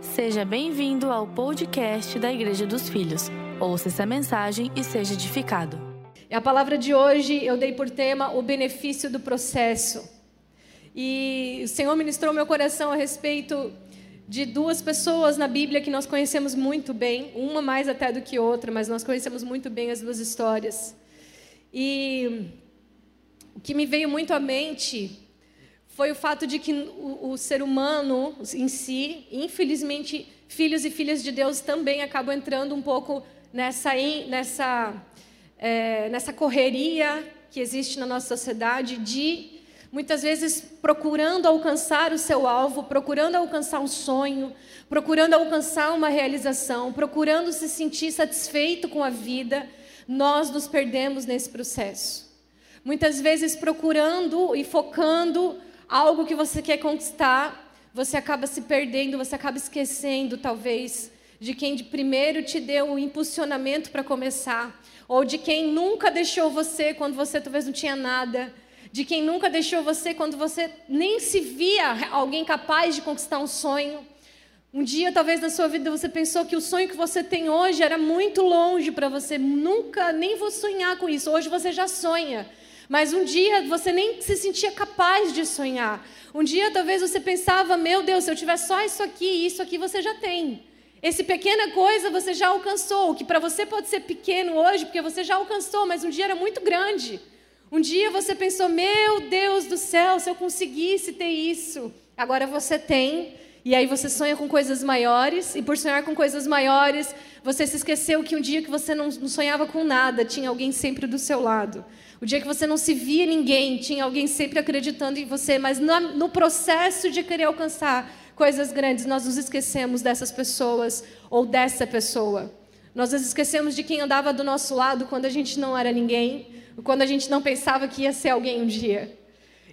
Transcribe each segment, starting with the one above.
Seja bem-vindo ao podcast da Igreja dos Filhos. Ouça essa mensagem e seja edificado. A palavra de hoje eu dei por tema o benefício do processo. E o Senhor ministrou meu coração a respeito de duas pessoas na Bíblia que nós conhecemos muito bem, uma mais até do que outra, mas nós conhecemos muito bem as duas histórias. E o que me veio muito à mente foi o fato de que o, o, ser humano em si, infelizmente, filhos e filhas de Deus também acabam entrando um pouco nessa, nessa, é, nessa correria que existe na nossa sociedade de muitas vezes procurando alcançar o seu alvo, procurando alcançar um sonho, procurando alcançar uma realização, procurando se sentir satisfeito com a vida, nós nos perdemos nesse processo. Muitas vezes procurando e focando algo que você quer conquistar, você acaba se perdendo, você acaba esquecendo, talvez, de quem primeiro te deu o impulsionamento para começar, ou de quem nunca deixou você quando você talvez não tinha nada, de quem nunca deixou você quando você nem se via alguém capaz de conquistar um sonho. Um dia, talvez na sua vida, você pensou que o sonho que você tem hoje era muito longe para você, nunca, nem vou sonhar com isso. Hoje você já sonha. Mas um dia você nem se sentia capaz de sonhar. Um dia talvez você pensava, meu Deus, se eu tiver só isso aqui, isso aqui você já tem. Esse pequena coisa você já alcançou, o que para você pode ser pequeno hoje, porque você já alcançou, mas um dia era muito grande. Um dia você pensou, meu Deus do céu, se eu conseguisse ter isso. Agora você tem, e aí você sonha com coisas maiores, e por sonhar com coisas maiores, você se esqueceu que um dia que você não sonhava com nada, tinha alguém sempre do seu lado. O dia que você não se via ninguém, tinha alguém sempre acreditando em você, mas no, processo de querer alcançar coisas grandes, nós nos esquecemos dessas pessoas ou dessa pessoa. Nós nos esquecemos de quem andava do nosso lado quando a gente não era ninguém, quando a gente não pensava que ia ser alguém um dia.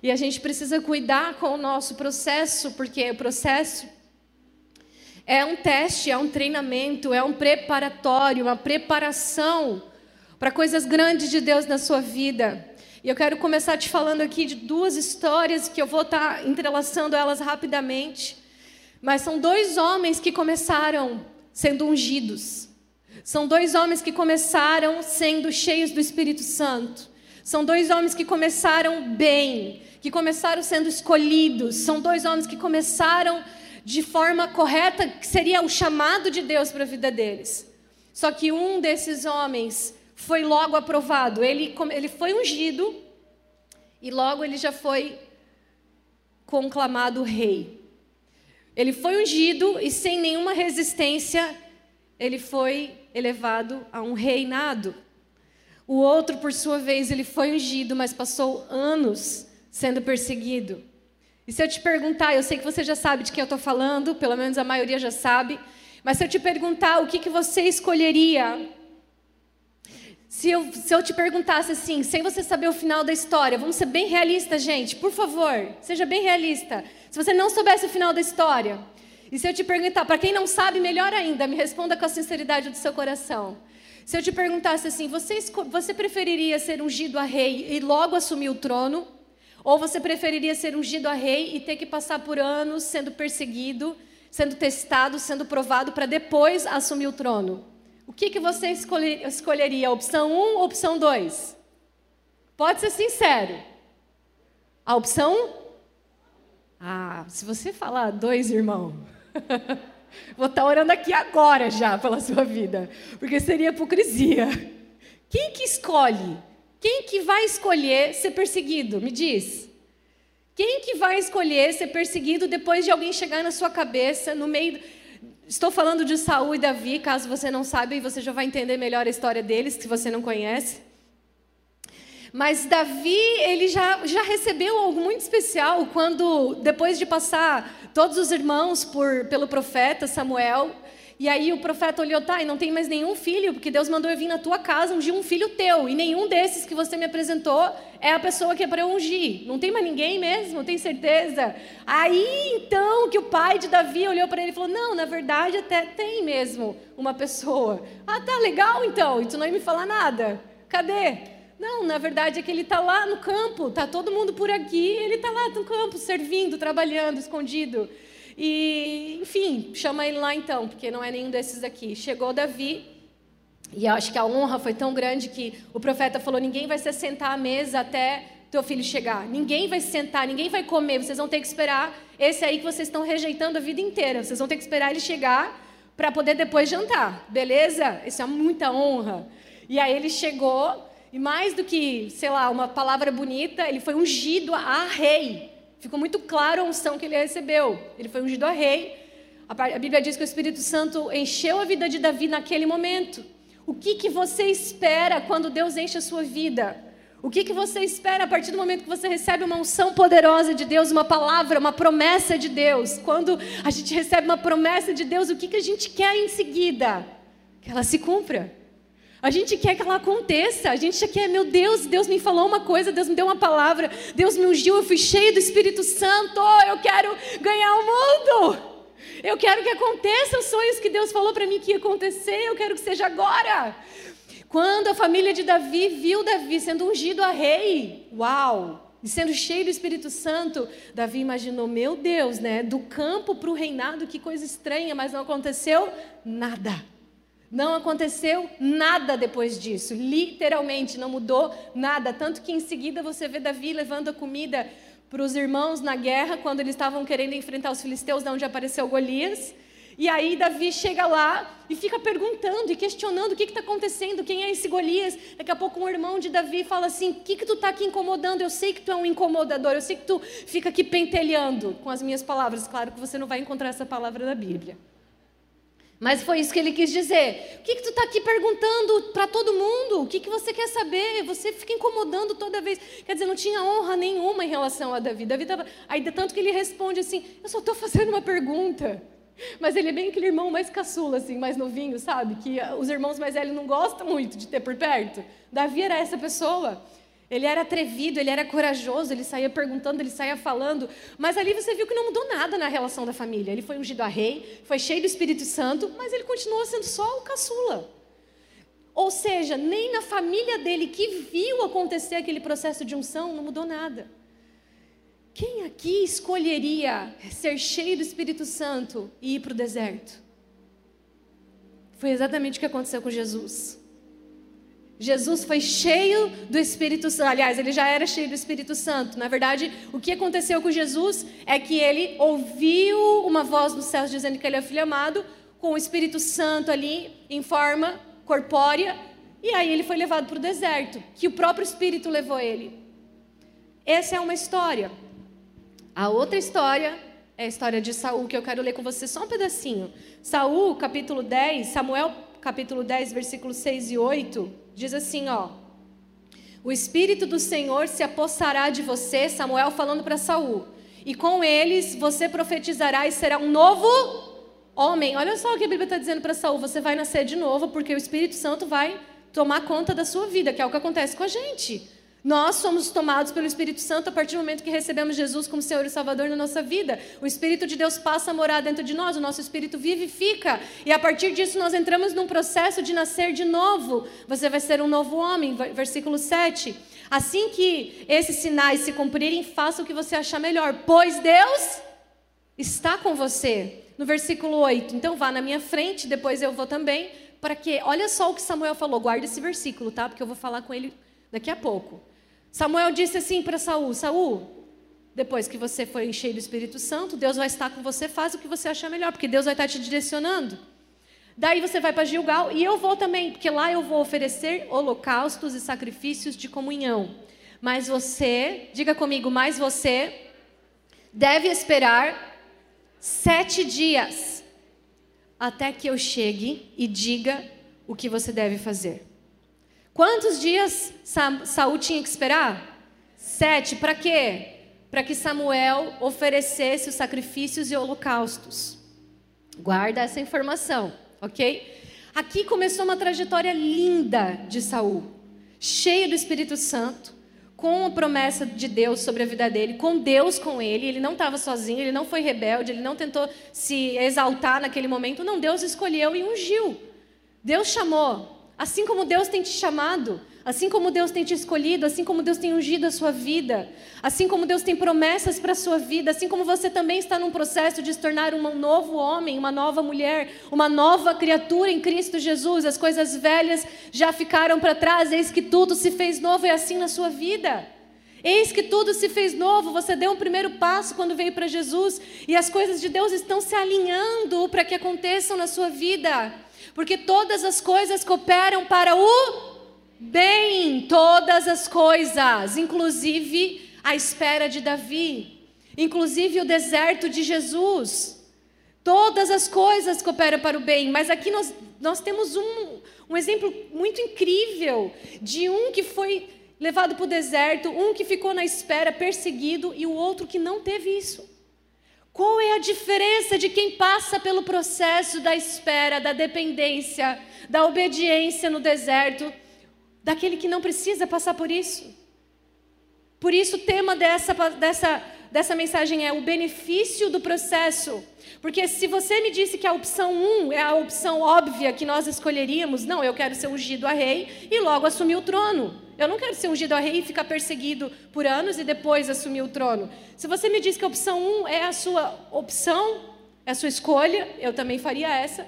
E a gente precisa cuidar com o nosso processo, porque o processo é um teste, é um treinamento, é um preparatório, uma preparação para coisas grandes de Deus na sua vida. E eu quero começar te falando aqui de duas histórias que eu vou estar tá entrelaçando elas rapidamente. Mas são dois homens que começaram sendo ungidos. São dois homens que começaram sendo cheios do Espírito Santo. São dois homens que começaram bem, que começaram sendo escolhidos. São dois homens que começaram de forma correta, que seria o chamado de Deus para a vida deles. Só que um desses homens foi logo aprovado. Ele, ele foi ungido e logo ele já foi conclamado rei. Ele foi ungido e sem nenhuma resistência ele foi elevado a um reinado. O outro, por sua vez, ele foi ungido, mas passou anos sendo perseguido. E se eu te perguntar, eu sei que você já sabe de quem eu estou falando, pelo menos a maioria já sabe, mas se eu te perguntar o que, que você escolheria se eu, se eu te perguntasse assim, sem você saber o final da história, vamos ser bem realistas, gente, por favor, seja bem realista. Se você não soubesse o final da história, e se eu te perguntar, para quem não sabe, melhor ainda, me responda com a sinceridade do seu coração. Se eu te perguntasse assim, você, você preferiria ser ungido a rei e logo assumir o trono? Ou você preferiria ser ungido a rei e ter que passar por anos sendo perseguido, sendo testado, sendo provado para depois assumir o trono? O que, que você escolher, escolheria? Opção 1 ou opção 2? Pode ser sincero. A opção 1? Ah, se você falar dois, irmão, vou estar tá orando aqui agora já pela sua vida, porque seria hipocrisia. Quem que escolhe? Quem que vai escolher ser perseguido? Me diz. Quem que vai escolher ser perseguido depois de alguém chegar na sua cabeça, no meio Estou falando de Saul e Davi, caso você não saiba, e você já vai entender melhor a história deles, se você não conhece. Mas Davi, ele já, já recebeu algo muito especial quando, depois de passar todos os irmãos por, pelo profeta Samuel, e aí o profeta olhou, tá, e não tem mais nenhum filho, porque Deus mandou eu vir na tua casa ungir um filho teu, e nenhum desses que você me apresentou é a pessoa que é para eu ungir. Não tem mais ninguém mesmo, tem certeza? Aí então que o pai de Davi olhou para ele e falou: Não, na verdade até tem mesmo uma pessoa. Ah, tá legal então, e tu não ia me falar nada. Cadê? Não, na verdade é que ele está lá no campo, está todo mundo por aqui, ele está lá no campo, servindo, trabalhando, escondido. E, enfim, chama ele lá então, porque não é nenhum desses aqui. Chegou Davi, e eu acho que a honra foi tão grande que o profeta falou: ninguém vai se sentar à mesa até teu filho chegar. Ninguém vai se sentar, ninguém vai comer. Vocês vão ter que esperar esse aí que vocês estão rejeitando a vida inteira. Vocês vão ter que esperar ele chegar para poder depois jantar. Beleza? Isso é muita honra. E aí ele chegou, e mais do que, sei lá, uma palavra bonita, ele foi ungido a rei. Ficou muito claro a unção que ele recebeu. Ele foi ungido a rei. A Bíblia diz que o Espírito Santo encheu a vida de Davi naquele momento. O que, que você espera quando Deus enche a sua vida? O que, que você espera a partir do momento que você recebe uma unção poderosa de Deus, uma palavra, uma promessa de Deus? Quando a gente recebe uma promessa de Deus, o que, que a gente quer em seguida? Que ela se cumpra. A gente quer que ela aconteça. A gente quer, meu Deus, Deus me falou uma coisa, Deus me deu uma palavra, Deus me ungiu, eu fui cheio do Espírito Santo. Eu quero ganhar o mundo. Eu quero que aconteçam os sonhos que Deus falou para mim que ia acontecer. Eu quero que seja agora. Quando a família de Davi viu Davi sendo ungido a rei, uau! E sendo cheio do Espírito Santo, Davi imaginou, meu Deus, né? Do campo para o reinado, que coisa estranha, mas não aconteceu nada. Não aconteceu nada depois disso, literalmente não mudou nada. Tanto que em seguida você vê Davi levando a comida para os irmãos na guerra, quando eles estavam querendo enfrentar os filisteus, de onde apareceu Golias. E aí Davi chega lá e fica perguntando e questionando o que está acontecendo, quem é esse Golias. Daqui a pouco um irmão de Davi fala assim: o que, que tu está aqui incomodando? Eu sei que tu é um incomodador, eu sei que tu fica aqui pentelhando com as minhas palavras. Claro que você não vai encontrar essa palavra na Bíblia. Mas foi isso que ele quis dizer. O que, que tu está aqui perguntando para todo mundo? O que, que você quer saber? Você fica incomodando toda vez. Quer dizer, não tinha honra nenhuma em relação a Davi. Davi tava... Aí, tanto que ele responde assim: Eu só estou fazendo uma pergunta. Mas ele é bem aquele irmão mais caçula, assim, mais novinho, sabe? Que os irmãos mais velhos não gostam muito de ter por perto. Davi era essa pessoa. Ele era atrevido, ele era corajoso, ele saía perguntando, ele saía falando, mas ali você viu que não mudou nada na relação da família. Ele foi ungido a rei, foi cheio do Espírito Santo, mas ele continuou sendo só o caçula. Ou seja, nem na família dele que viu acontecer aquele processo de unção, não mudou nada. Quem aqui escolheria ser cheio do Espírito Santo e ir para o deserto? Foi exatamente o que aconteceu com Jesus. Jesus foi cheio do Espírito Santo. Aliás, ele já era cheio do Espírito Santo. Na verdade, o que aconteceu com Jesus é que ele ouviu uma voz dos céus dizendo que ele é filho amado, com o Espírito Santo ali em forma corpórea, e aí ele foi levado para o deserto, que o próprio Espírito levou ele. Essa é uma história. A outra história é a história de Saul, que eu quero ler com você só um pedacinho. Saul, capítulo 10, Samuel, capítulo 10, versículos 6 e 8 diz assim, ó: O espírito do Senhor se apossará de você, Samuel falando para Saul, e com eles você profetizará e será um novo homem. Olha só o que a Bíblia está dizendo para Saul: você vai nascer de novo, porque o Espírito Santo vai tomar conta da sua vida, que é o que acontece com a gente. Nós somos tomados pelo Espírito Santo a partir do momento que recebemos Jesus como Senhor e Salvador na nossa vida. O Espírito de Deus passa a morar dentro de nós, o nosso espírito vivifica. E a partir disso nós entramos num processo de nascer de novo. Você vai ser um novo homem. Versículo 7. Assim que esses sinais se cumprirem, faça o que você achar melhor, pois Deus está com você. No versículo 8. Então vá na minha frente, depois eu vou também, para que. Olha só o que Samuel falou, guarda esse versículo, tá? Porque eu vou falar com ele daqui a pouco. Samuel disse assim para Saul: Saul, depois que você foi cheio do Espírito Santo, Deus vai estar com você, faz o que você achar melhor, porque Deus vai estar te direcionando. Daí você vai para Gilgal e eu vou também, porque lá eu vou oferecer holocaustos e sacrifícios de comunhão. Mas você, diga comigo, mas você deve esperar sete dias até que eu chegue e diga o que você deve fazer. Quantos dias Saul tinha que esperar? Sete. Para quê? Para que Samuel oferecesse os sacrifícios e holocaustos. Guarda essa informação, ok? Aqui começou uma trajetória linda de Saul, cheio do Espírito Santo, com a promessa de Deus sobre a vida dele, com Deus com ele. Ele não estava sozinho, ele não foi rebelde, ele não tentou se exaltar naquele momento. Não, Deus escolheu e ungiu. Deus chamou Assim como Deus tem te chamado, assim como Deus tem te escolhido, assim como Deus tem ungido a sua vida, assim como Deus tem promessas para a sua vida, assim como você também está num processo de se tornar um novo homem, uma nova mulher, uma nova criatura em Cristo Jesus, as coisas velhas já ficaram para trás, eis que tudo se fez novo e é assim na sua vida. Eis que tudo se fez novo, você deu um primeiro passo quando veio para Jesus e as coisas de Deus estão se alinhando para que aconteçam na sua vida. Porque todas as coisas cooperam para o bem, todas as coisas, inclusive a espera de Davi, inclusive o deserto de Jesus. Todas as coisas cooperam para o bem, mas aqui nós, nós temos um, um exemplo muito incrível de um que foi levado para o deserto, um que ficou na espera, perseguido, e o outro que não teve isso. Qual é a diferença de quem passa pelo processo da espera, da dependência, da obediência no deserto, daquele que não precisa passar por isso? Por isso, o tema dessa, dessa, dessa mensagem é o benefício do processo. Porque se você me disse que a opção 1 é a opção óbvia que nós escolheríamos, não, eu quero ser ungido a rei e logo assumir o trono. Eu não quero ser ungido a rei e ficar perseguido por anos e depois assumir o trono. Se você me diz que a opção 1 um é a sua opção, é a sua escolha, eu também faria essa.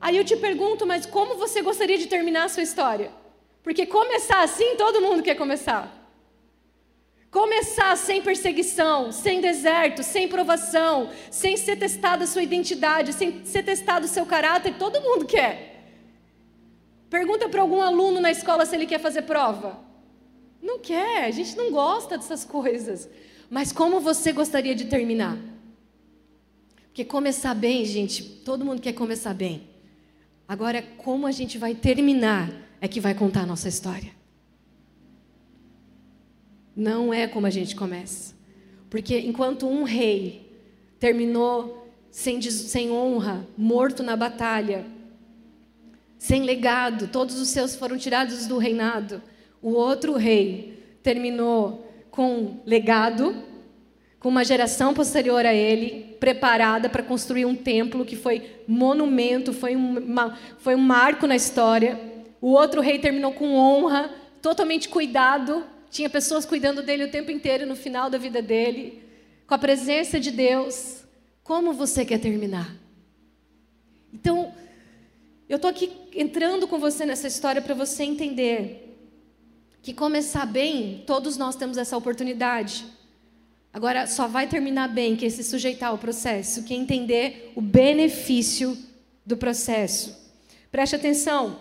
Aí eu te pergunto, mas como você gostaria de terminar a sua história? Porque começar assim, todo mundo quer começar. Começar sem perseguição, sem deserto, sem provação, sem ser testada a sua identidade, sem ser testado o seu caráter, todo mundo quer. Pergunta para algum aluno na escola se ele quer fazer prova. Não quer, a gente não gosta dessas coisas. Mas como você gostaria de terminar? Porque começar bem, gente, todo mundo quer começar bem. Agora, como a gente vai terminar é que vai contar a nossa história. Não é como a gente começa. Porque enquanto um rei terminou sem, sem honra, morto na batalha, sem legado, todos os seus foram tirados do reinado. O outro rei terminou com legado, com uma geração posterior a ele, preparada para construir um templo que foi monumento, foi, uma, foi um marco na história. O outro rei terminou com honra, totalmente cuidado, tinha pessoas cuidando dele o tempo inteiro no final da vida dele, com a presença de Deus. Como você quer terminar? Então, eu estou aqui entrando com você nessa história para você entender que começar bem, todos nós temos essa oportunidade. Agora, só vai terminar bem quem se sujeitar ao processo, quem entender o benefício do processo. Preste atenção.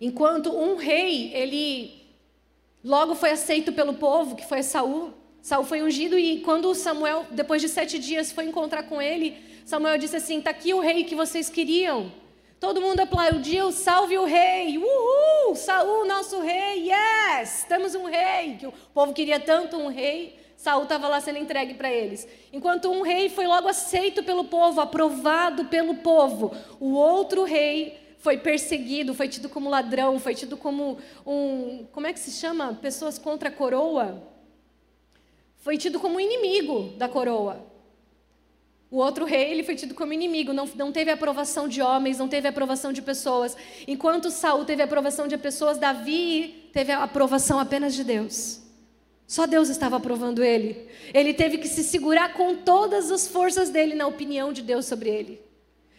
Enquanto um rei, ele logo foi aceito pelo povo, que foi Saul. Saul foi ungido e quando Samuel, depois de sete dias, foi encontrar com ele, Samuel disse assim: "Está aqui o rei que vocês queriam." Todo mundo aplaudiu, salve o rei, uhul, Saul, nosso rei, yes, temos um rei, que o povo queria tanto um rei, Saul estava lá sendo entregue para eles. Enquanto um rei foi logo aceito pelo povo, aprovado pelo povo, o outro rei foi perseguido, foi tido como ladrão, foi tido como um, como é que se chama? Pessoas contra a coroa. Foi tido como inimigo da coroa. O outro rei ele foi tido como inimigo, não, não teve aprovação de homens, não teve aprovação de pessoas. Enquanto Saul teve aprovação de pessoas, Davi teve a aprovação apenas de Deus. Só Deus estava aprovando ele. Ele teve que se segurar com todas as forças dele na opinião de Deus sobre ele.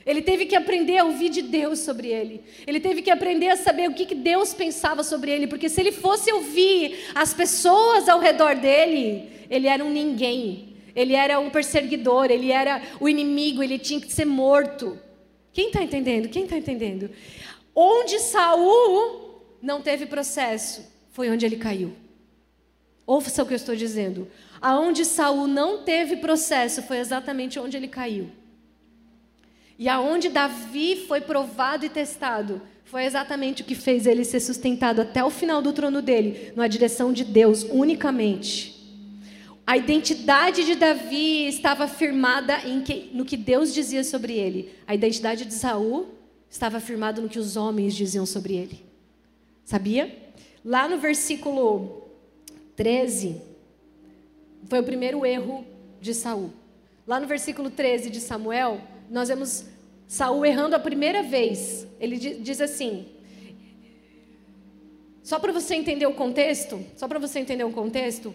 Ele teve que aprender a ouvir de Deus sobre ele. Ele teve que aprender a saber o que Deus pensava sobre ele, porque se ele fosse ouvir as pessoas ao redor dele, ele era um ninguém ele era um perseguidor, ele era o inimigo, ele tinha que ser morto. Quem está entendendo? Quem está entendendo? Onde Saul não teve processo, foi onde ele caiu. Ouça o que eu estou dizendo. Aonde Saul não teve processo, foi exatamente onde ele caiu. E aonde Davi foi provado e testado, foi exatamente o que fez ele ser sustentado até o final do trono dele, na direção de Deus unicamente. A identidade de Davi estava firmada que, no que Deus dizia sobre ele. A identidade de Saul estava firmada no que os homens diziam sobre ele. Sabia? Lá no versículo 13, foi o primeiro erro de Saul. Lá no versículo 13 de Samuel, nós vemos Saul errando a primeira vez. Ele diz assim: Só para você entender o contexto, só para você entender o contexto,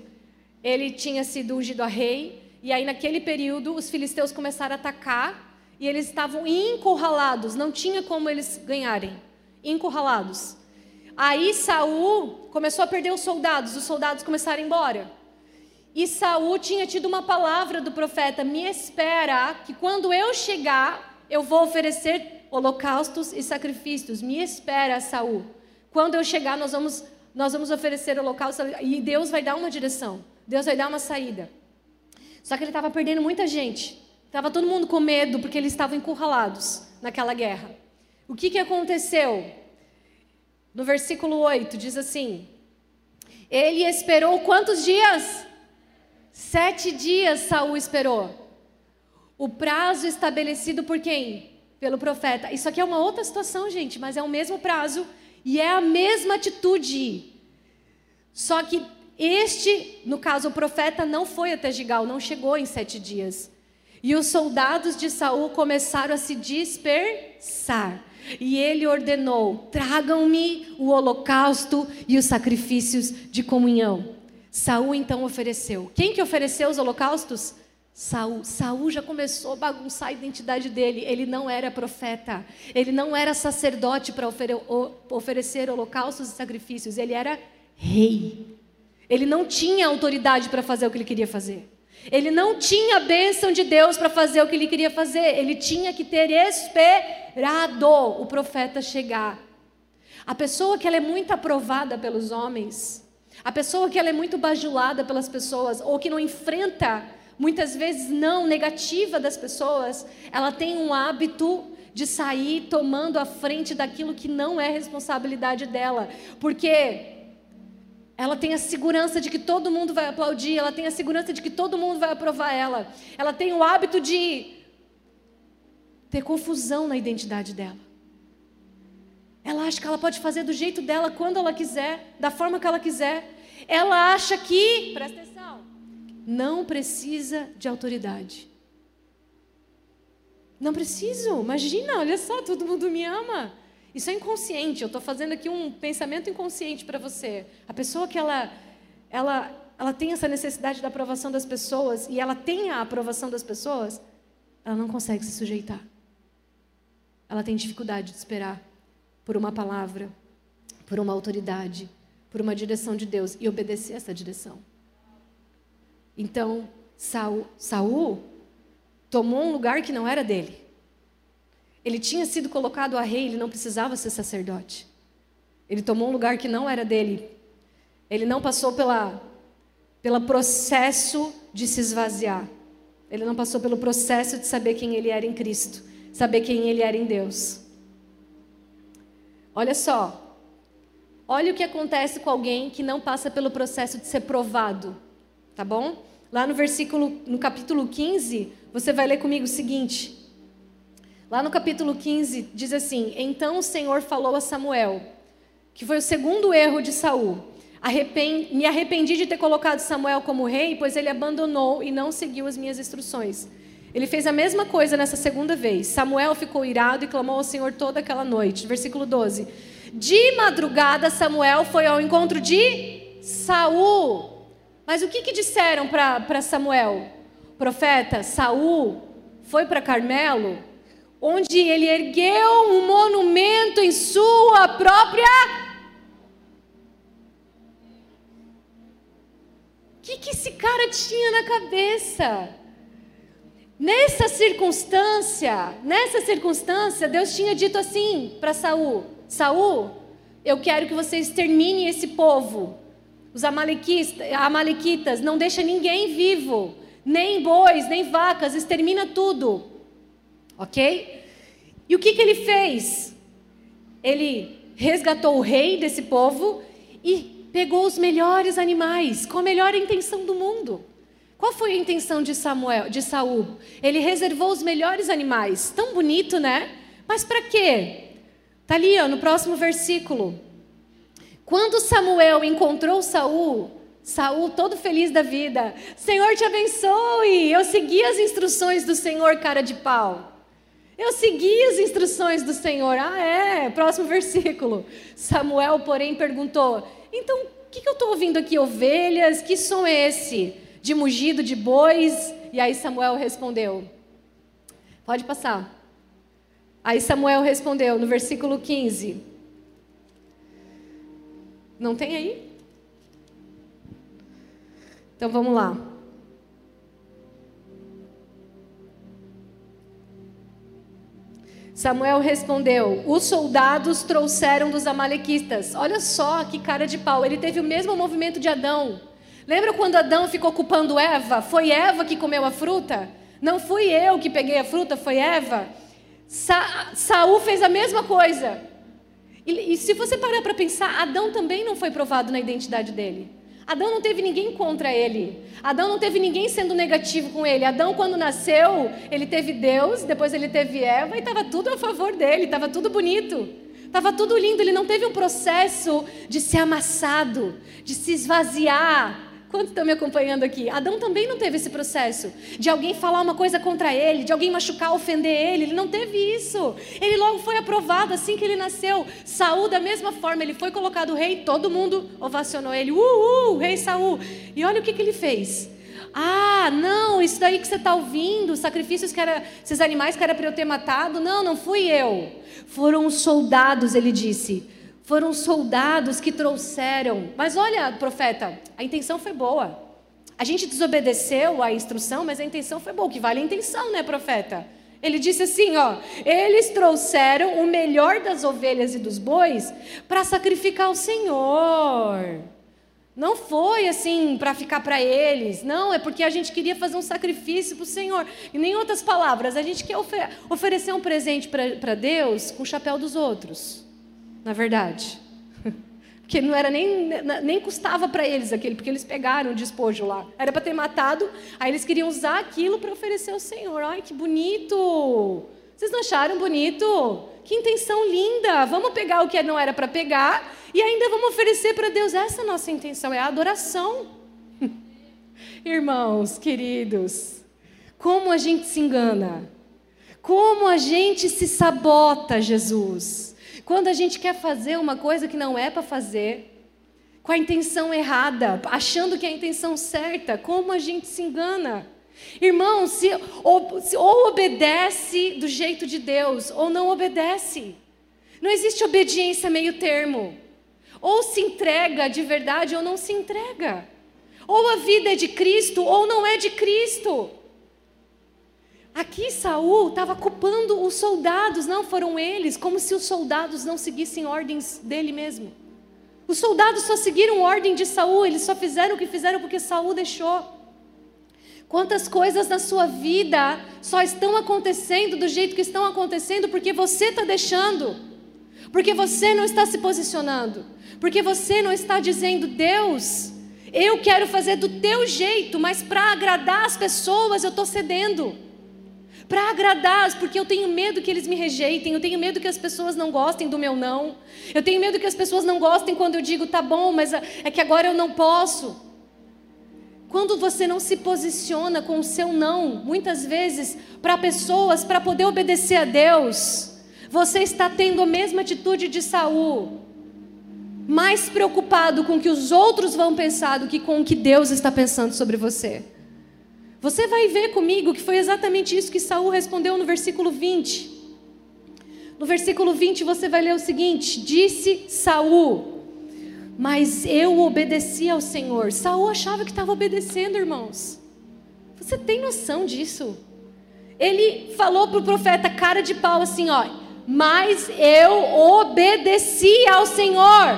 ele tinha sido ungido a rei, e aí naquele período os filisteus começaram a atacar e eles estavam encurralados, não tinha como eles ganharem, encurralados. Aí Saul começou a perder os soldados, os soldados começaram a ir embora. E Saul tinha tido uma palavra do profeta: "Me espera, que quando eu chegar, eu vou oferecer holocaustos e sacrifícios. Me espera, Saul. Quando eu chegar, nós vamos nós vamos oferecer holocaustos e Deus vai dar uma direção. Deus vai dar uma saída." Só que ele estava perdendo muita gente. Estava todo mundo com medo porque eles estavam encurralados naquela guerra. O que, que aconteceu? No versículo 8 diz assim: Ele esperou quantos dias? Sete dias Saul esperou. O prazo estabelecido por quem? Pelo profeta. Isso aqui é uma outra situação, gente, mas é o mesmo prazo e é a mesma atitude. Só que este, no caso, o profeta não foi até Gigal, não chegou em sete dias. E os soldados de Saul começaram a se dispersar. E ele ordenou: tragam-me o holocausto e os sacrifícios de comunhão. Saul então ofereceu. Quem que ofereceu os holocaustos? Saul. Saul já começou a bagunçar a identidade dele. Ele não era profeta. Ele não era sacerdote para oferecer holocaustos e sacrifícios. Ele era rei. Ele não tinha autoridade para fazer o que ele queria fazer. Ele não tinha a bênção de Deus para fazer o que ele queria fazer. Ele tinha que ter esperado o profeta chegar. A pessoa que ela é muito aprovada pelos homens, a pessoa que ela é muito bajulada pelas pessoas, ou que não enfrenta muitas vezes não negativa das pessoas, ela tem um hábito de sair tomando a frente daquilo que não é responsabilidade dela. Porque ela tem a segurança de que todo mundo vai aplaudir, ela tem a segurança de que todo mundo vai aprovar ela. Ela tem o hábito de ter confusão na identidade dela. Ela acha que ela pode fazer do jeito dela, quando ela quiser, da forma que ela quiser. Ela acha que, presta atenção, não precisa de autoridade. Não preciso, imagina, olha só, todo mundo me ama. Isso é inconsciente. Eu estou fazendo aqui um pensamento inconsciente para você. A pessoa que ela, ela, ela tem essa necessidade da aprovação das pessoas e ela tem a aprovação das pessoas, ela não consegue se sujeitar. Ela tem dificuldade de esperar por uma palavra, por uma autoridade, por uma direção de Deus e obedecer essa direção. Então, Saul, Saul tomou um lugar que não era dele. Ele tinha sido colocado a rei, ele não precisava ser sacerdote. Ele tomou um lugar que não era dele. Ele não passou pela, pelo processo de se esvaziar. Ele não passou pelo processo de saber quem ele era em Cristo, saber quem ele era em Deus. Olha só. Olha o que acontece com alguém que não passa pelo processo de ser provado, tá bom? Lá no versículo, no capítulo 15, você vai ler comigo o seguinte: Lá no capítulo 15 diz assim: Então o Senhor falou a Samuel, que foi o segundo erro de Saul. Me arrependi de ter colocado Samuel como rei, pois ele abandonou e não seguiu as minhas instruções. Ele fez a mesma coisa nessa segunda vez. Samuel ficou irado e clamou ao Senhor toda aquela noite. Versículo 12. De madrugada, Samuel foi ao encontro de Saul. Mas o que, que disseram para Samuel? Profeta, Saul foi para Carmelo onde ele ergueu um monumento em sua própria. O que, que esse cara tinha na cabeça? Nessa circunstância, nessa circunstância, Deus tinha dito assim para Saul: Saul, eu quero que você extermine esse povo. Os amalequitas, não deixa ninguém vivo, nem bois, nem vacas, extermina tudo. Ok? E o que, que ele fez? Ele resgatou o rei desse povo e pegou os melhores animais, com a melhor intenção do mundo. Qual foi a intenção de Samuel, de Saul? Ele reservou os melhores animais. Tão bonito, né? Mas para quê? Tá ali, ó, no próximo versículo. Quando Samuel encontrou Saul, Saul todo feliz da vida. Senhor te abençoe. Eu segui as instruções do Senhor, cara de pau. Eu segui as instruções do Senhor. Ah, é. Próximo versículo. Samuel, porém, perguntou: Então, o que, que eu estou ouvindo aqui? Ovelhas? Que som é esse? De mugido de bois? E aí Samuel respondeu: Pode passar. Aí Samuel respondeu no versículo 15: Não tem aí? Então vamos lá. Samuel respondeu: Os soldados trouxeram dos Amalequitas. Olha só que cara de pau. Ele teve o mesmo movimento de Adão. Lembra quando Adão ficou culpando Eva? Foi Eva que comeu a fruta? Não fui eu que peguei a fruta, foi Eva. Sa Saul fez a mesma coisa. E, e se você parar para pensar, Adão também não foi provado na identidade dele. Adão não teve ninguém contra ele. Adão não teve ninguém sendo negativo com ele. Adão, quando nasceu, ele teve Deus, depois ele teve Eva e estava tudo a favor dele, estava tudo bonito. Estava tudo lindo, ele não teve um processo de ser amassado, de se esvaziar, Quantos estão me acompanhando aqui? Adão também não teve esse processo de alguém falar uma coisa contra ele, de alguém machucar, ofender ele. Ele não teve isso. Ele logo foi aprovado assim que ele nasceu. Saul, da mesma forma, ele foi colocado rei, todo mundo ovacionou ele. Uh, uh, rei Saul. E olha o que, que ele fez. Ah, não, isso daí que você está ouvindo, sacrifícios que era, esses animais que era para eu ter matado. Não, não fui eu. Foram os soldados, ele disse foram soldados que trouxeram. Mas olha, profeta, a intenção foi boa. A gente desobedeceu a instrução, mas a intenção foi boa. O que vale é a intenção, né, profeta? Ele disse assim, ó: "Eles trouxeram o melhor das ovelhas e dos bois para sacrificar ao Senhor". Não foi assim para ficar para eles, não, é porque a gente queria fazer um sacrifício para o Senhor. E nem outras palavras, a gente quer ofer oferecer um presente para Deus com o chapéu dos outros na verdade. Porque não era nem, nem custava para eles aquele, porque eles pegaram o despojo lá. Era para ter matado, aí eles queriam usar aquilo para oferecer ao Senhor. Ai, que bonito! Vocês não acharam bonito? Que intenção linda! Vamos pegar o que não era para pegar e ainda vamos oferecer para Deus. Essa é a nossa intenção, é a adoração. Irmãos, queridos, como a gente se engana, como a gente se sabota, Jesus. Quando a gente quer fazer uma coisa que não é para fazer, com a intenção errada, achando que é a intenção certa, como a gente se engana. Irmão, se ou, se ou obedece do jeito de Deus, ou não obedece. Não existe obediência meio termo. Ou se entrega de verdade, ou não se entrega. Ou a vida é de Cristo, ou não é de Cristo. Aqui Saul estava culpando os soldados, não foram eles, como se os soldados não seguissem ordens dele mesmo. Os soldados só seguiram ordem de Saul, eles só fizeram o que fizeram porque Saul deixou. Quantas coisas na sua vida só estão acontecendo do jeito que estão acontecendo porque você está deixando, porque você não está se posicionando, porque você não está dizendo, Deus, eu quero fazer do teu jeito, mas para agradar as pessoas eu estou cedendo para agradar, porque eu tenho medo que eles me rejeitem, eu tenho medo que as pessoas não gostem do meu não, eu tenho medo que as pessoas não gostem quando eu digo tá bom, mas é que agora eu não posso. Quando você não se posiciona com o seu não, muitas vezes para pessoas, para poder obedecer a Deus, você está tendo a mesma atitude de Saul, mais preocupado com o que os outros vão pensar do que com o que Deus está pensando sobre você. Você vai ver comigo que foi exatamente isso que Saul respondeu no versículo 20. No versículo 20 você vai ler o seguinte: Disse Saul, mas eu obedeci ao Senhor. Saul achava que estava obedecendo, irmãos. Você tem noção disso? Ele falou para o profeta cara de pau assim, ó, mas eu obedeci ao Senhor.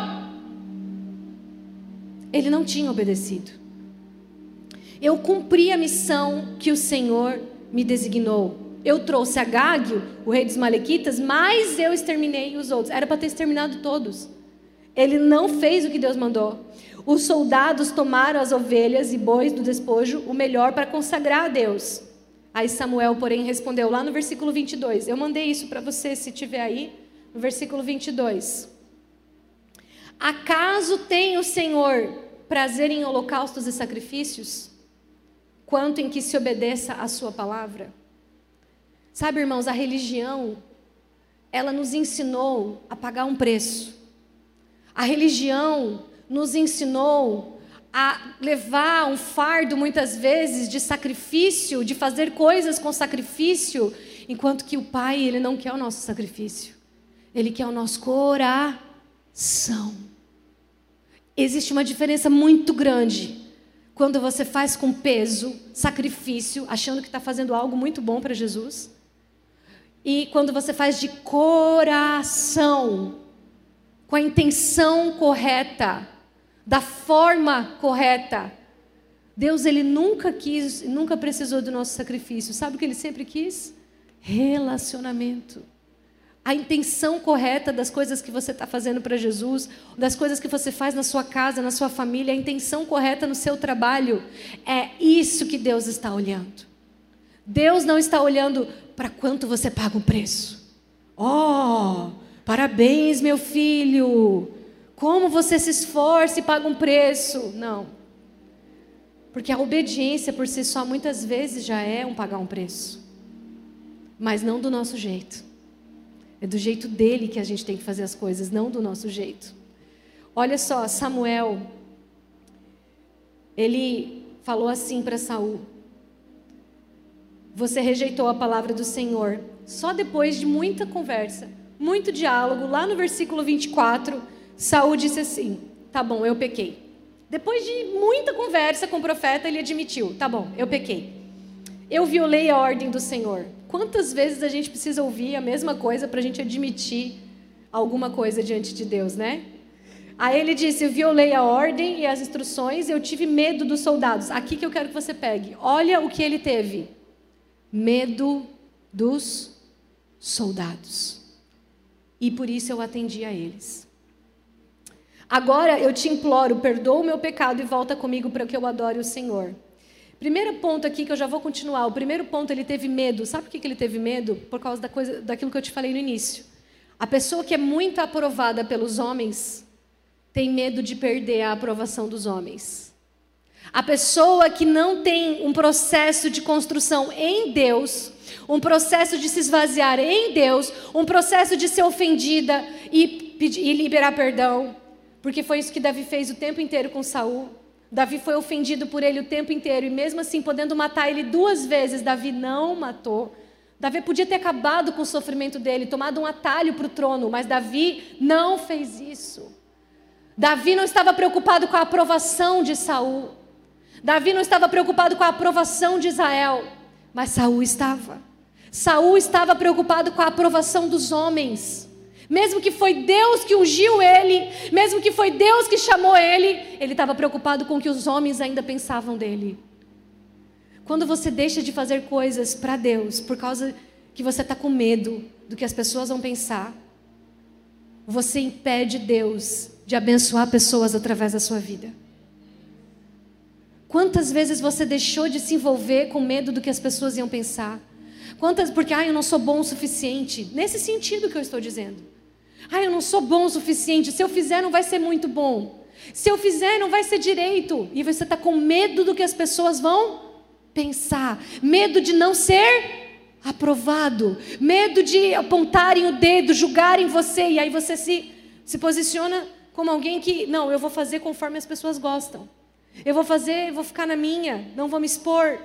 Ele não tinha obedecido. Eu cumpri a missão que o Senhor me designou. Eu trouxe a Gágio, o rei dos Malequitas, mas eu exterminei os outros. Era para ter exterminado todos. Ele não fez o que Deus mandou. Os soldados tomaram as ovelhas e bois do despojo, o melhor para consagrar a Deus. Aí Samuel, porém, respondeu lá no versículo 22. Eu mandei isso para você, se tiver aí, no versículo 22. Acaso tem o Senhor prazer em holocaustos e sacrifícios? Quanto em que se obedeça a sua palavra. Sabe, irmãos, a religião, ela nos ensinou a pagar um preço. A religião nos ensinou a levar um fardo, muitas vezes, de sacrifício, de fazer coisas com sacrifício, enquanto que o Pai, Ele não quer o nosso sacrifício. Ele quer o nosso coração. Existe uma diferença muito grande quando você faz com peso, sacrifício, achando que está fazendo algo muito bom para Jesus, e quando você faz de coração, com a intenção correta, da forma correta. Deus ele nunca quis, nunca precisou do nosso sacrifício. Sabe o que ele sempre quis? Relacionamento. A intenção correta das coisas que você está fazendo para Jesus, das coisas que você faz na sua casa, na sua família, a intenção correta no seu trabalho, é isso que Deus está olhando. Deus não está olhando para quanto você paga um preço. Oh, parabéns, meu filho. Como você se esforça e paga um preço. Não. Porque a obediência por si só muitas vezes já é um pagar um preço. Mas não do nosso jeito. É do jeito dele que a gente tem que fazer as coisas, não do nosso jeito. Olha só, Samuel, ele falou assim para Saul: você rejeitou a palavra do Senhor. Só depois de muita conversa, muito diálogo, lá no versículo 24, Saul disse assim: Tá bom, eu pequei. Depois de muita conversa com o profeta, ele admitiu: Tá bom, eu pequei. Eu violei a ordem do Senhor. Quantas vezes a gente precisa ouvir a mesma coisa para a gente admitir alguma coisa diante de Deus, né? Aí ele disse: Eu violei a ordem e as instruções, eu tive medo dos soldados. Aqui que eu quero que você pegue. Olha o que ele teve medo dos soldados. E por isso eu atendi a eles. Agora eu te imploro, perdoa o meu pecado e volta comigo para que eu adore o Senhor. Primeiro ponto aqui que eu já vou continuar. O primeiro ponto ele teve medo. Sabe por que ele teve medo? Por causa da coisa, daquilo que eu te falei no início. A pessoa que é muito aprovada pelos homens tem medo de perder a aprovação dos homens. A pessoa que não tem um processo de construção em Deus, um processo de se esvaziar em Deus, um processo de ser ofendida e, e liberar perdão, porque foi isso que Davi fez o tempo inteiro com Saul. Davi foi ofendido por ele o tempo inteiro e mesmo assim podendo matar ele duas vezes, Davi não matou. Davi podia ter acabado com o sofrimento dele, tomado um atalho para o trono, mas Davi não fez isso. Davi não estava preocupado com a aprovação de Saul. Davi não estava preocupado com a aprovação de Israel, mas Saul estava. Saul estava preocupado com a aprovação dos homens. Mesmo que foi Deus que ungiu ele, mesmo que foi Deus que chamou ele, ele estava preocupado com o que os homens ainda pensavam dele. Quando você deixa de fazer coisas para Deus por causa que você está com medo do que as pessoas vão pensar, você impede Deus de abençoar pessoas através da sua vida. Quantas vezes você deixou de se envolver com medo do que as pessoas iam pensar? Quantas, porque ah, eu não sou bom o suficiente. Nesse sentido que eu estou dizendo. Ah, eu não sou bom o suficiente. Se eu fizer, não vai ser muito bom. Se eu fizer, não vai ser direito. E você está com medo do que as pessoas vão pensar. Medo de não ser aprovado. Medo de apontarem o dedo, julgarem você. E aí você se, se posiciona como alguém que, não, eu vou fazer conforme as pessoas gostam. Eu vou fazer, vou ficar na minha, não vou me expor.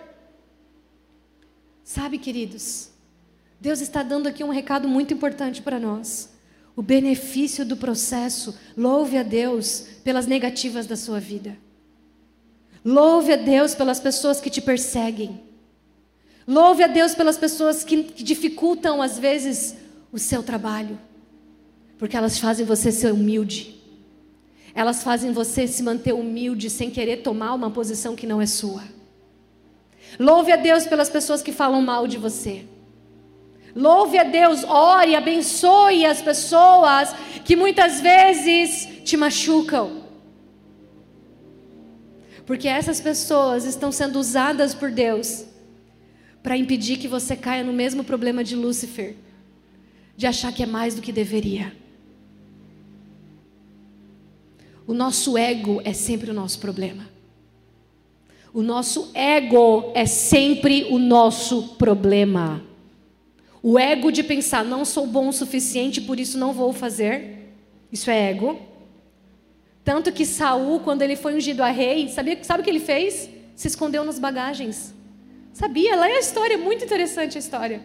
Sabe, queridos, Deus está dando aqui um recado muito importante para nós. O benefício do processo. Louve a Deus pelas negativas da sua vida. Louve a Deus pelas pessoas que te perseguem. Louve a Deus pelas pessoas que, que dificultam, às vezes, o seu trabalho. Porque elas fazem você ser humilde. Elas fazem você se manter humilde sem querer tomar uma posição que não é sua. Louve a Deus pelas pessoas que falam mal de você. Louve a Deus, ore, abençoe as pessoas que muitas vezes te machucam. Porque essas pessoas estão sendo usadas por Deus para impedir que você caia no mesmo problema de Lúcifer, de achar que é mais do que deveria. O nosso ego é sempre o nosso problema. O nosso ego é sempre o nosso problema. O ego de pensar, não sou bom o suficiente, por isso não vou fazer. Isso é ego. Tanto que Saul, quando ele foi ungido a rei, sabia, sabe o que ele fez? Se escondeu nas bagagens. Sabia? Lá é a história, muito interessante a história.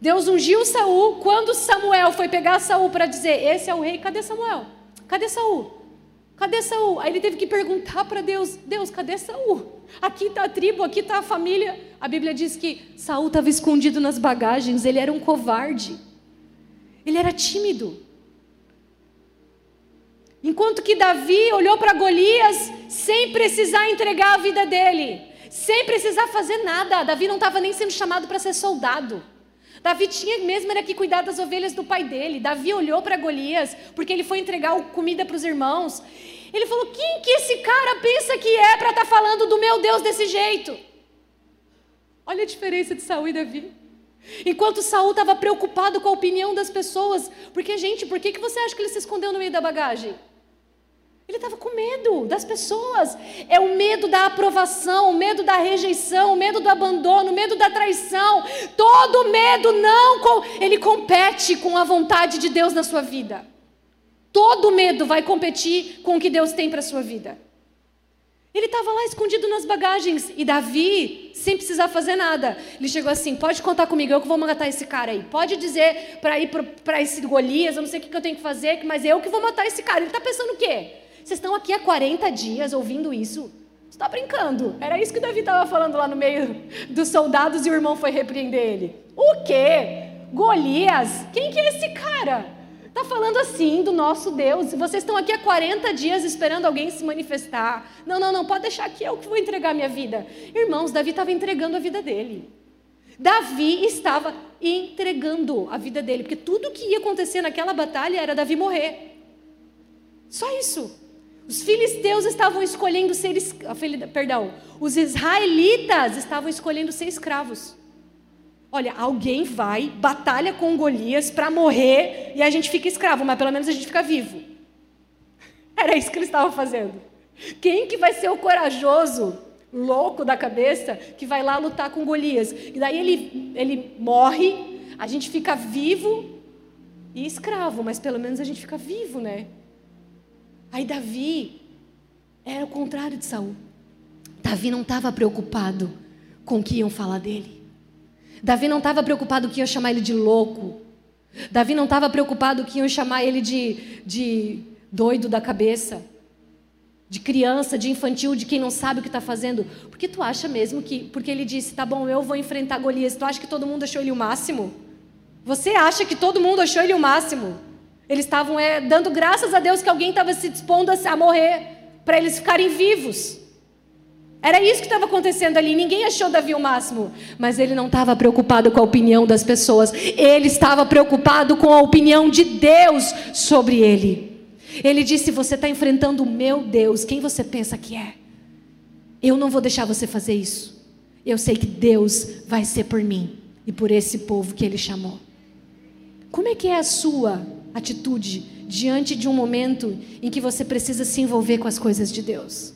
Deus ungiu Saul. Quando Samuel foi pegar Saul para dizer: Esse é o rei, cadê Samuel? Cadê Saul? Cadê Saul? Aí ele teve que perguntar para Deus: Deus, cadê Saul? Aqui está a tribo, aqui está a família. A Bíblia diz que Saul estava escondido nas bagagens, ele era um covarde. Ele era tímido. Enquanto que Davi olhou para Golias sem precisar entregar a vida dele, sem precisar fazer nada. Davi não estava nem sendo chamado para ser soldado. Davi tinha mesmo era que cuidar das ovelhas do pai dele. Davi olhou para Golias porque ele foi entregar comida para os irmãos. Ele falou: Quem que esse cara pensa que é para estar tá falando do meu Deus desse jeito? Olha a diferença de Saul e Davi. Enquanto Saul estava preocupado com a opinião das pessoas, porque, gente, por que, que você acha que ele se escondeu no meio da bagagem? Ele estava com medo das pessoas. É o medo da aprovação, o medo da rejeição, o medo do abandono, o medo da traição. Todo medo não, ele compete com a vontade de Deus na sua vida. Todo medo vai competir com o que Deus tem para a sua vida. Ele estava lá escondido nas bagagens. E Davi, sem precisar fazer nada, ele chegou assim: pode contar comigo, eu que vou matar esse cara aí. Pode dizer para ir para esse Golias, eu não sei o que eu tenho que fazer, mas eu que vou matar esse cara. Ele está pensando o quê? Vocês estão aqui há 40 dias ouvindo isso? Você está brincando? Era isso que Davi estava falando lá no meio dos soldados e o irmão foi repreender ele. O quê? Golias? Quem que é esse cara? Está falando assim do nosso Deus. Vocês estão aqui há 40 dias esperando alguém se manifestar. Não, não, não, pode deixar que eu que vou entregar a minha vida. Irmãos, Davi estava entregando a vida dele. Davi estava entregando a vida dele, porque tudo que ia acontecer naquela batalha era Davi morrer. Só isso. Os filisteus estavam escolhendo ser, perdão, os israelitas estavam escolhendo ser escravos. Olha, alguém vai, batalha com Golias para morrer e a gente fica escravo, mas pelo menos a gente fica vivo. Era isso que eles estavam fazendo. Quem que vai ser o corajoso, louco da cabeça, que vai lá lutar com Golias? E daí ele, ele morre, a gente fica vivo e escravo, mas pelo menos a gente fica vivo, né? Aí Davi era o contrário de Saul. Davi não estava preocupado com o que iam falar dele. Davi não estava preocupado que iam chamar ele de louco. Davi não estava preocupado que iam chamar ele de, de doido da cabeça, de criança, de infantil, de quem não sabe o que está fazendo. Porque tu acha mesmo que, porque ele disse, tá bom, eu vou enfrentar Golias, tu acha que todo mundo achou ele o máximo? Você acha que todo mundo achou ele o máximo? Eles estavam é, dando graças a Deus que alguém estava se dispondo a, morrer, para eles ficarem vivos. Era isso que estava acontecendo ali. Ninguém achou Davi o máximo. Mas ele não estava preocupado com a opinião das pessoas. Ele estava preocupado com a opinião de Deus sobre ele. Ele disse: Você está enfrentando o meu Deus. Quem você pensa que é? Eu não vou deixar você fazer isso. Eu sei que Deus vai ser por mim e por esse povo que ele chamou. Como é que é a sua atitude diante de um momento em que você precisa se envolver com as coisas de Deus?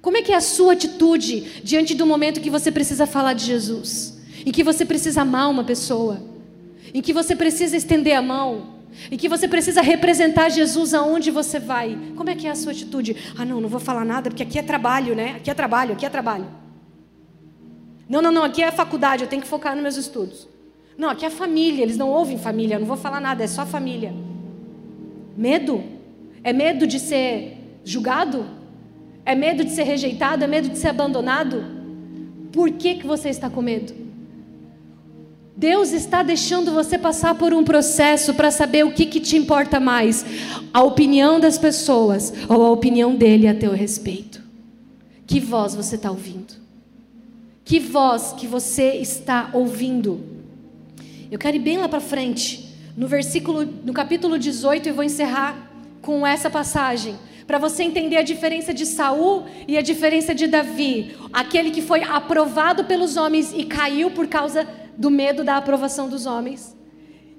Como é que é a sua atitude diante do momento que você precisa falar de Jesus? Em que você precisa amar uma pessoa? Em que você precisa estender a mão? Em que você precisa representar Jesus aonde você vai? Como é que é a sua atitude? Ah, não, não vou falar nada porque aqui é trabalho, né? Aqui é trabalho, aqui é trabalho. Não, não, não, aqui é a faculdade, eu tenho que focar nos meus estudos. Não, aqui é família, eles não ouvem família, eu não vou falar nada, é só família. Medo? É medo de ser julgado? É medo de ser rejeitado? É medo de ser abandonado? Por que, que você está com medo? Deus está deixando você passar por um processo para saber o que, que te importa mais: a opinião das pessoas ou a opinião dele a teu respeito. Que voz você está ouvindo? Que voz que você está ouvindo? Eu quero ir bem lá para frente, no versículo, no capítulo 18, eu vou encerrar com essa passagem para você entender a diferença de Saul e a diferença de Davi, aquele que foi aprovado pelos homens e caiu por causa do medo da aprovação dos homens.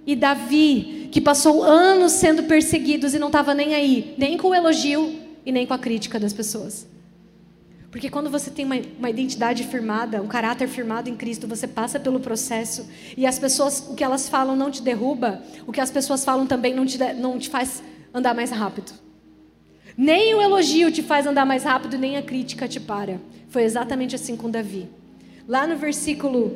E Davi, que passou anos sendo perseguidos e não estava nem aí, nem com o elogio e nem com a crítica das pessoas. Porque quando você tem uma, uma, identidade firmada, um caráter firmado em Cristo, você passa pelo processo e as pessoas, o que elas falam não te derruba, o que as pessoas falam também não te, não te faz andar mais rápido. Nem o elogio te faz andar mais rápido, nem a crítica te para. Foi exatamente assim com Davi. Lá no versículo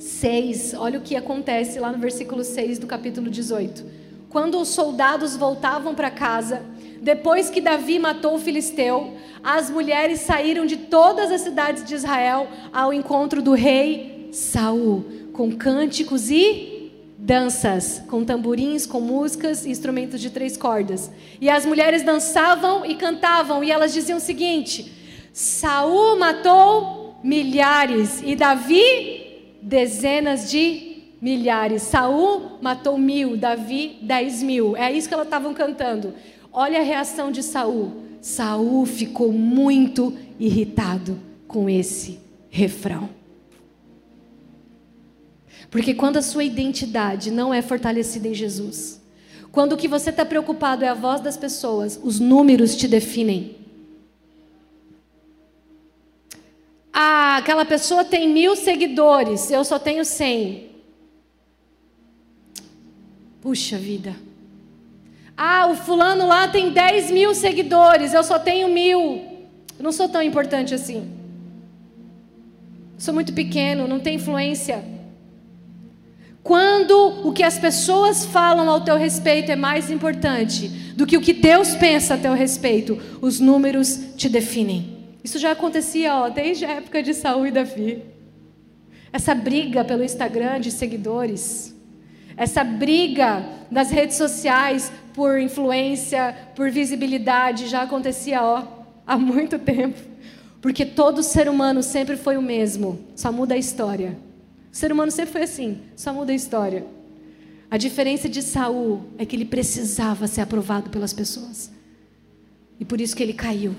6, olha o que acontece lá no versículo 6 do capítulo 18. Quando os soldados voltavam para casa, depois que Davi matou o filisteu, as mulheres saíram de todas as cidades de Israel ao encontro do rei Saul, com cânticos e danças, com tamborins, com músicas e instrumentos de três cordas. E as mulheres dançavam e cantavam, e elas diziam o seguinte: Saul matou milhares e Davi dezenas de milhares. Saul matou mil, Davi dez mil. É isso que elas estavam cantando. Olha a reação de Saul. Saul ficou muito irritado com esse refrão. Porque quando a sua identidade não é fortalecida em Jesus, quando o que você está preocupado é a voz das pessoas, os números te definem. Ah, aquela pessoa tem mil seguidores, eu só tenho cem. Puxa vida. Ah, o fulano lá tem 10 mil seguidores, eu só tenho mil. Eu não sou tão importante assim. Sou muito pequeno, não tenho influência. Quando o que as pessoas falam ao teu respeito é mais importante do que o que Deus pensa a teu respeito, os números te definem. Isso já acontecia ó, desde a época de Saul e Davi. Essa briga pelo Instagram de seguidores, essa briga nas redes sociais por influência, por visibilidade, já acontecia ó, há muito tempo. Porque todo ser humano sempre foi o mesmo, só muda a história. O ser humano sempre foi assim, só muda a história. A diferença de Saul é que ele precisava ser aprovado pelas pessoas. E por isso que ele caiu.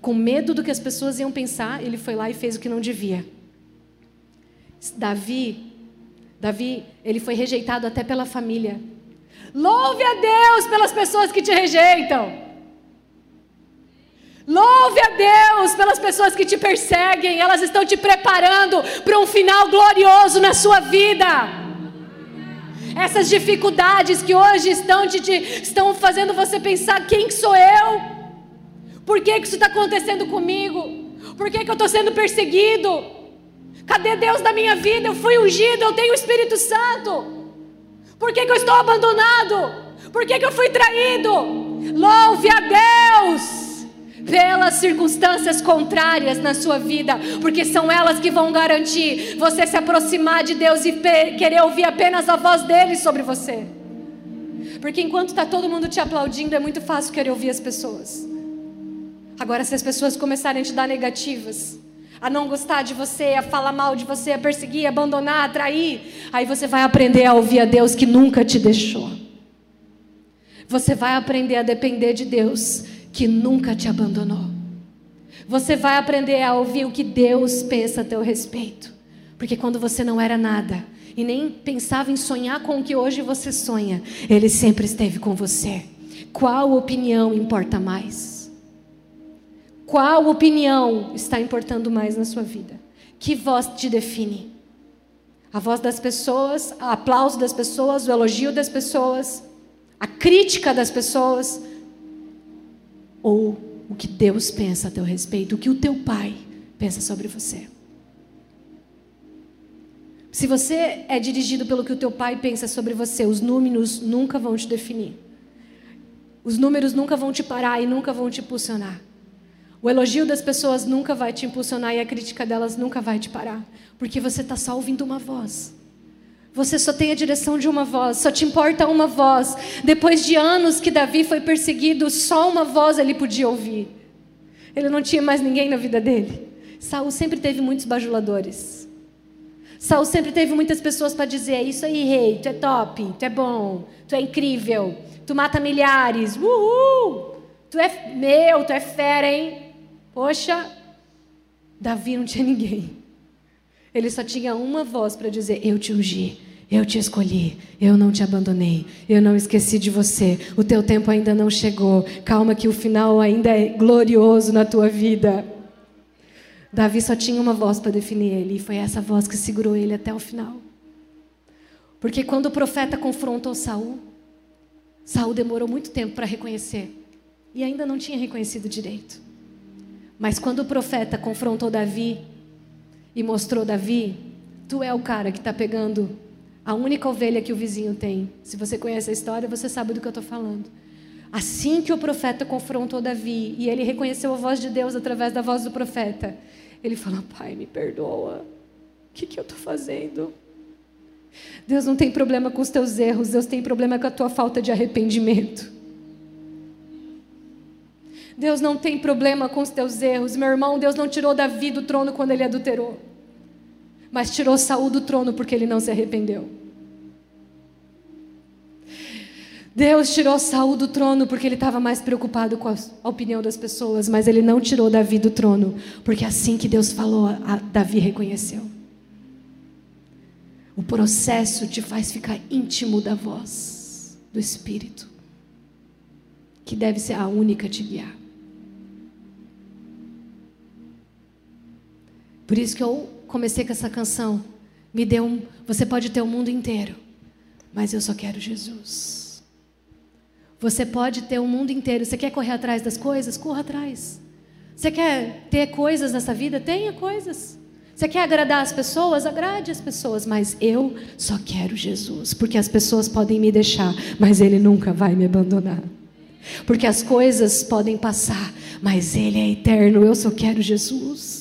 Com medo do que as pessoas iam pensar, ele foi lá e fez o que não devia. Davi, Davi, ele foi rejeitado até pela família. Louve a Deus pelas pessoas que te rejeitam. Louve a Deus pelas pessoas que te perseguem, elas estão te preparando para um final glorioso na sua vida. Essas dificuldades que hoje estão, te, te, estão fazendo você pensar: quem sou eu? Por que, que isso está acontecendo comigo? Por que, que eu estou sendo perseguido? Cadê Deus da minha vida? Eu fui ungido, eu tenho o Espírito Santo. Por que, que eu estou abandonado? Por que, que eu fui traído? Louve a Deus pelas circunstâncias contrárias na sua vida, porque são elas que vão garantir você se aproximar de Deus e querer ouvir apenas a voz dele sobre você. Porque enquanto está todo mundo te aplaudindo, é muito fácil querer ouvir as pessoas. Agora, se as pessoas começarem a te dar negativas, a não gostar de você, a falar mal de você, a perseguir, a abandonar, a trair. Aí você vai aprender a ouvir a Deus que nunca te deixou. Você vai aprender a depender de Deus que nunca te abandonou. Você vai aprender a ouvir o que Deus pensa a teu respeito. Porque quando você não era nada e nem pensava em sonhar com o que hoje você sonha, Ele sempre esteve com você. Qual opinião importa mais? Qual opinião está importando mais na sua vida? Que voz te define? A voz das pessoas, o aplauso das pessoas, o elogio das pessoas, a crítica das pessoas? Ou o que Deus pensa a teu respeito, o que o teu pai pensa sobre você? Se você é dirigido pelo que o teu pai pensa sobre você, os números nunca vão te definir. Os números nunca vão te parar e nunca vão te impulsionar. O elogio das pessoas nunca vai te impulsionar e a crítica delas nunca vai te parar, porque você está só ouvindo uma voz. Você só tem a direção de uma voz, só te importa uma voz. Depois de anos que Davi foi perseguido, só uma voz ele podia ouvir. Ele não tinha mais ninguém na vida dele. Saul sempre teve muitos bajuladores. Saul sempre teve muitas pessoas para dizer: Isso aí, rei, tu é top, tu é bom, tu é incrível, tu mata milhares, uhul, tu é meu, tu é fera, hein? Poxa, Davi não tinha ninguém. Ele só tinha uma voz para dizer: Eu te ungi, eu te escolhi, eu não te abandonei, eu não esqueci de você, o teu tempo ainda não chegou. Calma, que o final ainda é glorioso na tua vida. Davi só tinha uma voz para definir ele, e foi essa voz que segurou ele até o final. Porque quando o profeta confrontou Saul, Saul demorou muito tempo para reconhecer e ainda não tinha reconhecido direito. Mas quando o profeta confrontou Davi e mostrou Davi, tu é o cara que está pegando a única ovelha que o vizinho tem. Se você conhece a história, você sabe do que eu estou falando. Assim que o profeta confrontou Davi e ele reconheceu a voz de Deus através da voz do profeta, ele falou: Pai, me perdoa. O que, que eu estou fazendo? Deus não tem problema com os teus erros, Deus tem problema com a tua falta de arrependimento. Deus não tem problema com os teus erros, meu irmão. Deus não tirou Davi do trono quando ele adulterou, mas tirou Saul do trono porque ele não se arrependeu. Deus tirou Saul do trono porque ele estava mais preocupado com a opinião das pessoas, mas ele não tirou Davi do trono, porque assim que Deus falou, Davi reconheceu. O processo te faz ficar íntimo da voz do Espírito, que deve ser a única a te guiar. Por isso que eu comecei com essa canção. Me deu um, você pode ter o mundo inteiro, mas eu só quero Jesus. Você pode ter o mundo inteiro. Você quer correr atrás das coisas? Corra atrás. Você quer ter coisas nessa vida? Tenha coisas. Você quer agradar as pessoas? Agrade as pessoas, mas eu só quero Jesus, porque as pessoas podem me deixar, mas Ele nunca vai me abandonar. Porque as coisas podem passar, mas Ele é eterno, eu só quero Jesus.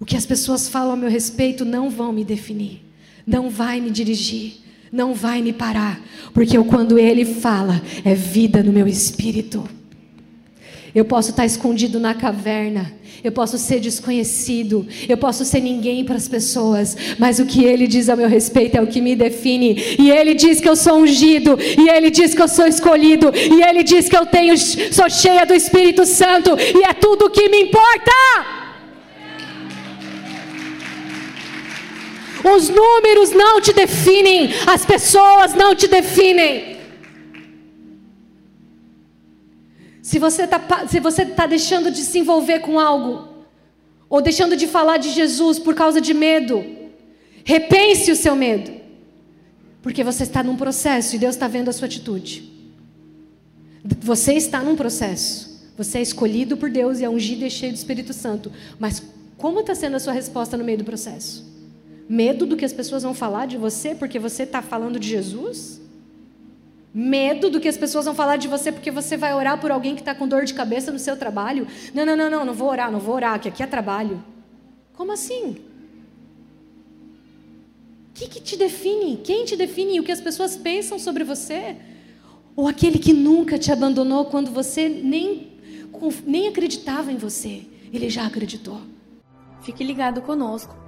O que as pessoas falam a meu respeito não vão me definir, não vai me dirigir, não vai me parar, porque eu, quando Ele fala, é vida no meu espírito. Eu posso estar escondido na caverna, eu posso ser desconhecido, eu posso ser ninguém para as pessoas, mas o que Ele diz a meu respeito é o que me define. E Ele diz que eu sou ungido, e Ele diz que eu sou escolhido, e Ele diz que eu tenho, sou cheia do Espírito Santo, e é tudo o que me importa. Os números não te definem, as pessoas não te definem. Se você está tá deixando de se envolver com algo, ou deixando de falar de Jesus por causa de medo, repense o seu medo, porque você está num processo e Deus está vendo a sua atitude. Você está num processo. Você é escolhido por Deus e é ungido e cheio do Espírito Santo. Mas como está sendo a sua resposta no meio do processo? Medo do que as pessoas vão falar de você porque você está falando de Jesus? Medo do que as pessoas vão falar de você porque você vai orar por alguém que está com dor de cabeça no seu trabalho? Não, não, não, não, não vou orar, não vou orar, que aqui é trabalho. Como assim? O que, que te define? Quem te define? O que as pessoas pensam sobre você? Ou aquele que nunca te abandonou quando você nem, nem acreditava em você? Ele já acreditou. Fique ligado conosco.